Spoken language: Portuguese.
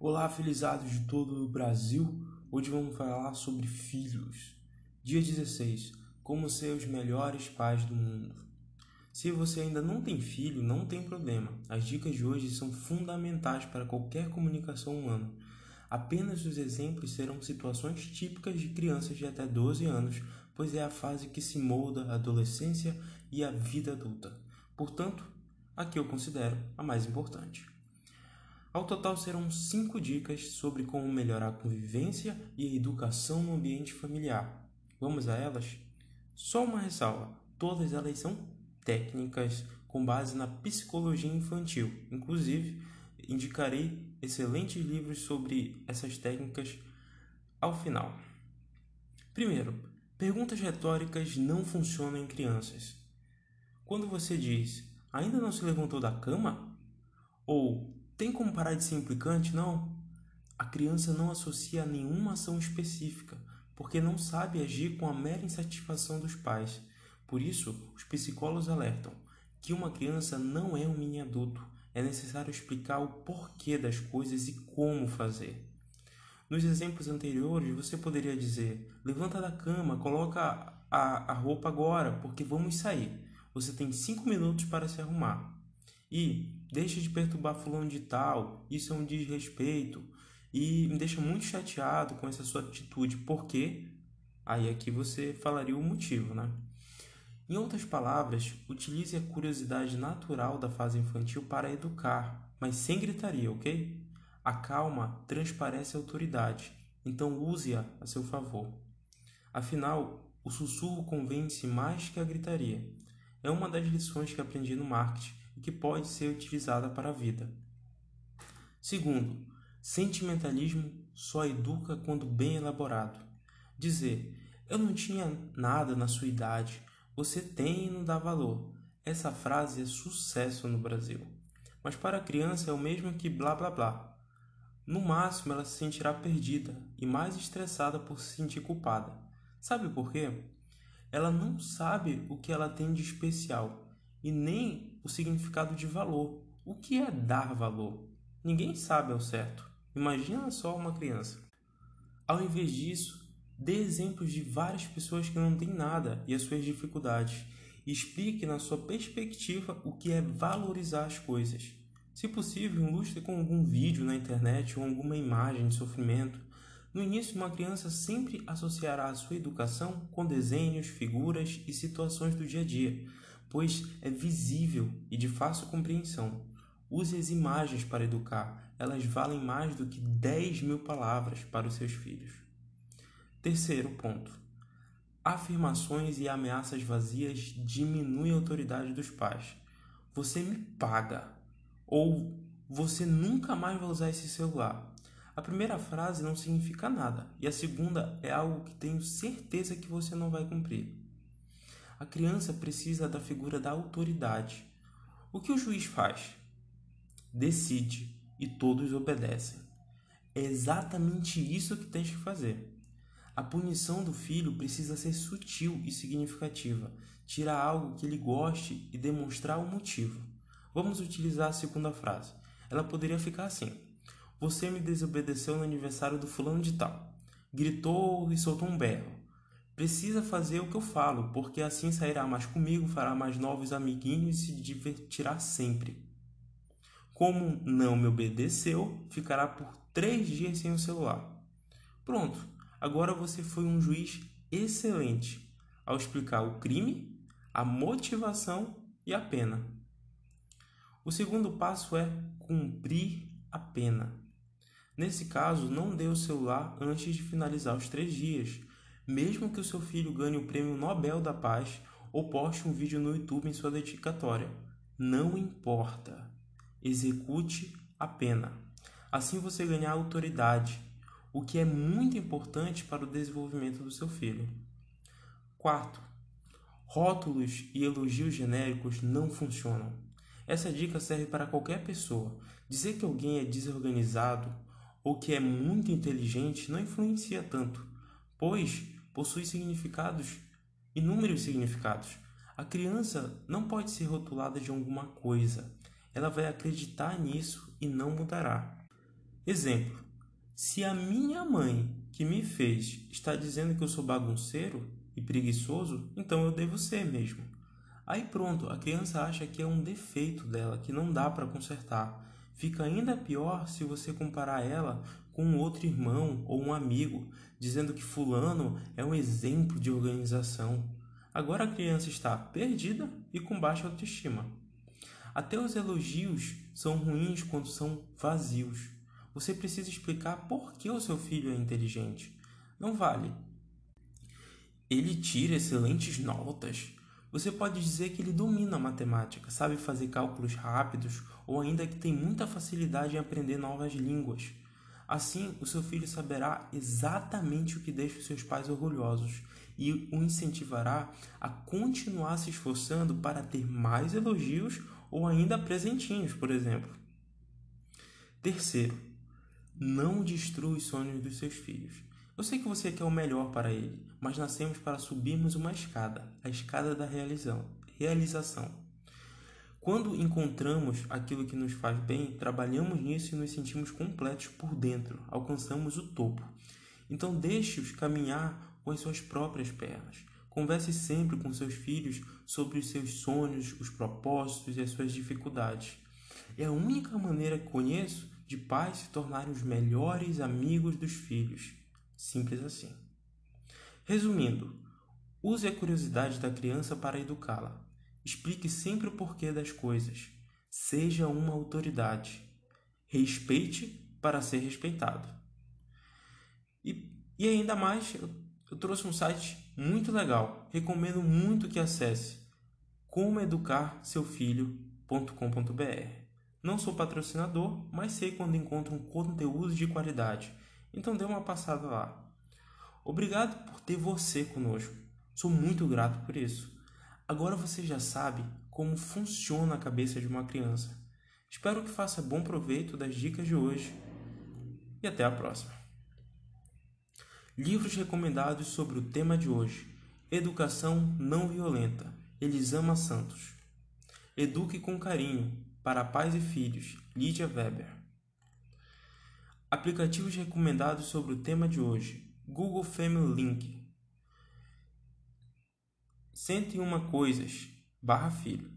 Olá, felizados de todo o Brasil. Hoje vamos falar sobre filhos. Dia 16: Como ser os melhores pais do mundo. Se você ainda não tem filho, não tem problema. As dicas de hoje são fundamentais para qualquer comunicação humana. Apenas os exemplos serão situações típicas de crianças de até 12 anos, pois é a fase que se molda a adolescência e a vida adulta. Portanto, aqui eu considero a mais importante. Ao total serão cinco dicas sobre como melhorar a convivência e a educação no ambiente familiar. Vamos a elas? Só uma ressalva: todas elas são técnicas com base na psicologia infantil. Inclusive, indicarei excelentes livros sobre essas técnicas ao final. Primeiro, perguntas retóricas não funcionam em crianças. Quando você diz, ainda não se levantou da cama? Ou tem como parar de ser implicante? Não. A criança não associa a nenhuma ação específica, porque não sabe agir com a mera insatisfação dos pais. Por isso, os psicólogos alertam que uma criança não é um mini adulto. É necessário explicar o porquê das coisas e como fazer. Nos exemplos anteriores, você poderia dizer: levanta da cama, coloca a, a roupa agora, porque vamos sair. Você tem cinco minutos para se arrumar. E deixa de perturbar fulano de tal, isso é um desrespeito. E me deixa muito chateado com essa sua atitude, porque aí aqui você falaria o motivo, né? Em outras palavras, utilize a curiosidade natural da fase infantil para educar, mas sem gritaria, ok? A calma transparece a autoridade, então use-a a seu favor. Afinal, o sussurro convence mais que a gritaria. É uma das lições que aprendi no marketing e que pode ser utilizada para a vida. Segundo, sentimentalismo só educa quando bem elaborado. Dizer, eu não tinha nada na sua idade, você tem e não dá valor. Essa frase é sucesso no Brasil. Mas para a criança é o mesmo que blá blá blá. No máximo, ela se sentirá perdida e mais estressada por se sentir culpada. Sabe por quê? Ela não sabe o que ela tem de especial e nem o significado de valor. O que é dar valor? Ninguém sabe ao certo. Imagina só uma criança. Ao invés disso, dê exemplos de várias pessoas que não têm nada e as suas dificuldades. E explique na sua perspectiva o que é valorizar as coisas. Se possível, ilustre com algum vídeo na internet ou alguma imagem de sofrimento. No início, uma criança sempre associará a sua educação com desenhos, figuras e situações do dia a dia pois é visível e de fácil compreensão. Use as imagens para educar, elas valem mais do que 10 mil palavras para os seus filhos. Terceiro ponto: afirmações e ameaças vazias diminuem a autoridade dos pais. Você me paga, ou você nunca mais vai usar esse celular. A primeira frase não significa nada, e a segunda é algo que tenho certeza que você não vai cumprir. A criança precisa da figura da autoridade. O que o juiz faz? Decide e todos obedecem. É exatamente isso que tens que fazer. A punição do filho precisa ser sutil e significativa, tirar algo que ele goste e demonstrar o motivo. Vamos utilizar a segunda frase. Ela poderia ficar assim: Você me desobedeceu no aniversário do fulano de tal. Gritou e soltou um berro. Precisa fazer o que eu falo, porque assim sairá mais comigo, fará mais novos amiguinhos e se divertirá sempre. Como não me obedeceu, ficará por três dias sem o celular. Pronto, agora você foi um juiz excelente ao explicar o crime, a motivação e a pena. O segundo passo é cumprir a pena. Nesse caso, não dê o celular antes de finalizar os três dias mesmo que o seu filho ganhe o prêmio Nobel da Paz ou poste um vídeo no YouTube em sua dedicatória. Não importa. Execute a pena. Assim você ganha autoridade, o que é muito importante para o desenvolvimento do seu filho. Quarto, rótulos e elogios genéricos não funcionam. Essa dica serve para qualquer pessoa. Dizer que alguém é desorganizado ou que é muito inteligente não influencia tanto, pois possui significados, inúmeros significados. A criança não pode ser rotulada de alguma coisa. Ela vai acreditar nisso e não mudará. Exemplo: se a minha mãe que me fez está dizendo que eu sou bagunceiro e preguiçoso, então eu devo ser mesmo. Aí pronto, a criança acha que é um defeito dela, que não dá para consertar. Fica ainda pior se você comparar ela com outro irmão ou um amigo, dizendo que Fulano é um exemplo de organização. Agora a criança está perdida e com baixa autoestima. Até os elogios são ruins quando são vazios. Você precisa explicar por que o seu filho é inteligente. Não vale. Ele tira excelentes notas. Você pode dizer que ele domina a matemática, sabe fazer cálculos rápidos ou ainda que tem muita facilidade em aprender novas línguas. Assim, o seu filho saberá exatamente o que deixa os seus pais orgulhosos e o incentivará a continuar se esforçando para ter mais elogios ou ainda presentinhos, por exemplo. Terceiro, não destrua os sonhos dos seus filhos. Eu sei que você quer o melhor para ele, mas nascemos para subirmos uma escada, a escada da realização. Quando encontramos aquilo que nos faz bem, trabalhamos nisso e nos sentimos completos por dentro, alcançamos o topo. Então deixe-os caminhar com as suas próprias pernas. Converse sempre com seus filhos sobre os seus sonhos, os propósitos e as suas dificuldades. É a única maneira que conheço de pais se tornarem os melhores amigos dos filhos. Simples assim. Resumindo, use a curiosidade da criança para educá-la. Explique sempre o porquê das coisas. Seja uma autoridade. Respeite para ser respeitado. E, e ainda mais, eu, eu trouxe um site muito legal. Recomendo muito que acesse comoeducarseuFilho.com.br. Não sou patrocinador, mas sei quando encontro um conteúdo de qualidade. Então dê uma passada lá. Obrigado por ter você conosco. Sou muito grato por isso. Agora você já sabe como funciona a cabeça de uma criança. Espero que faça bom proveito das dicas de hoje e até a próxima. Livros recomendados sobre o tema de hoje: Educação Não Violenta, Elisama Santos. Eduque com Carinho, para Pais e Filhos, Lídia Weber. Aplicativos recomendados sobre o tema de hoje: Google Family Link, 101 coisas barra filho.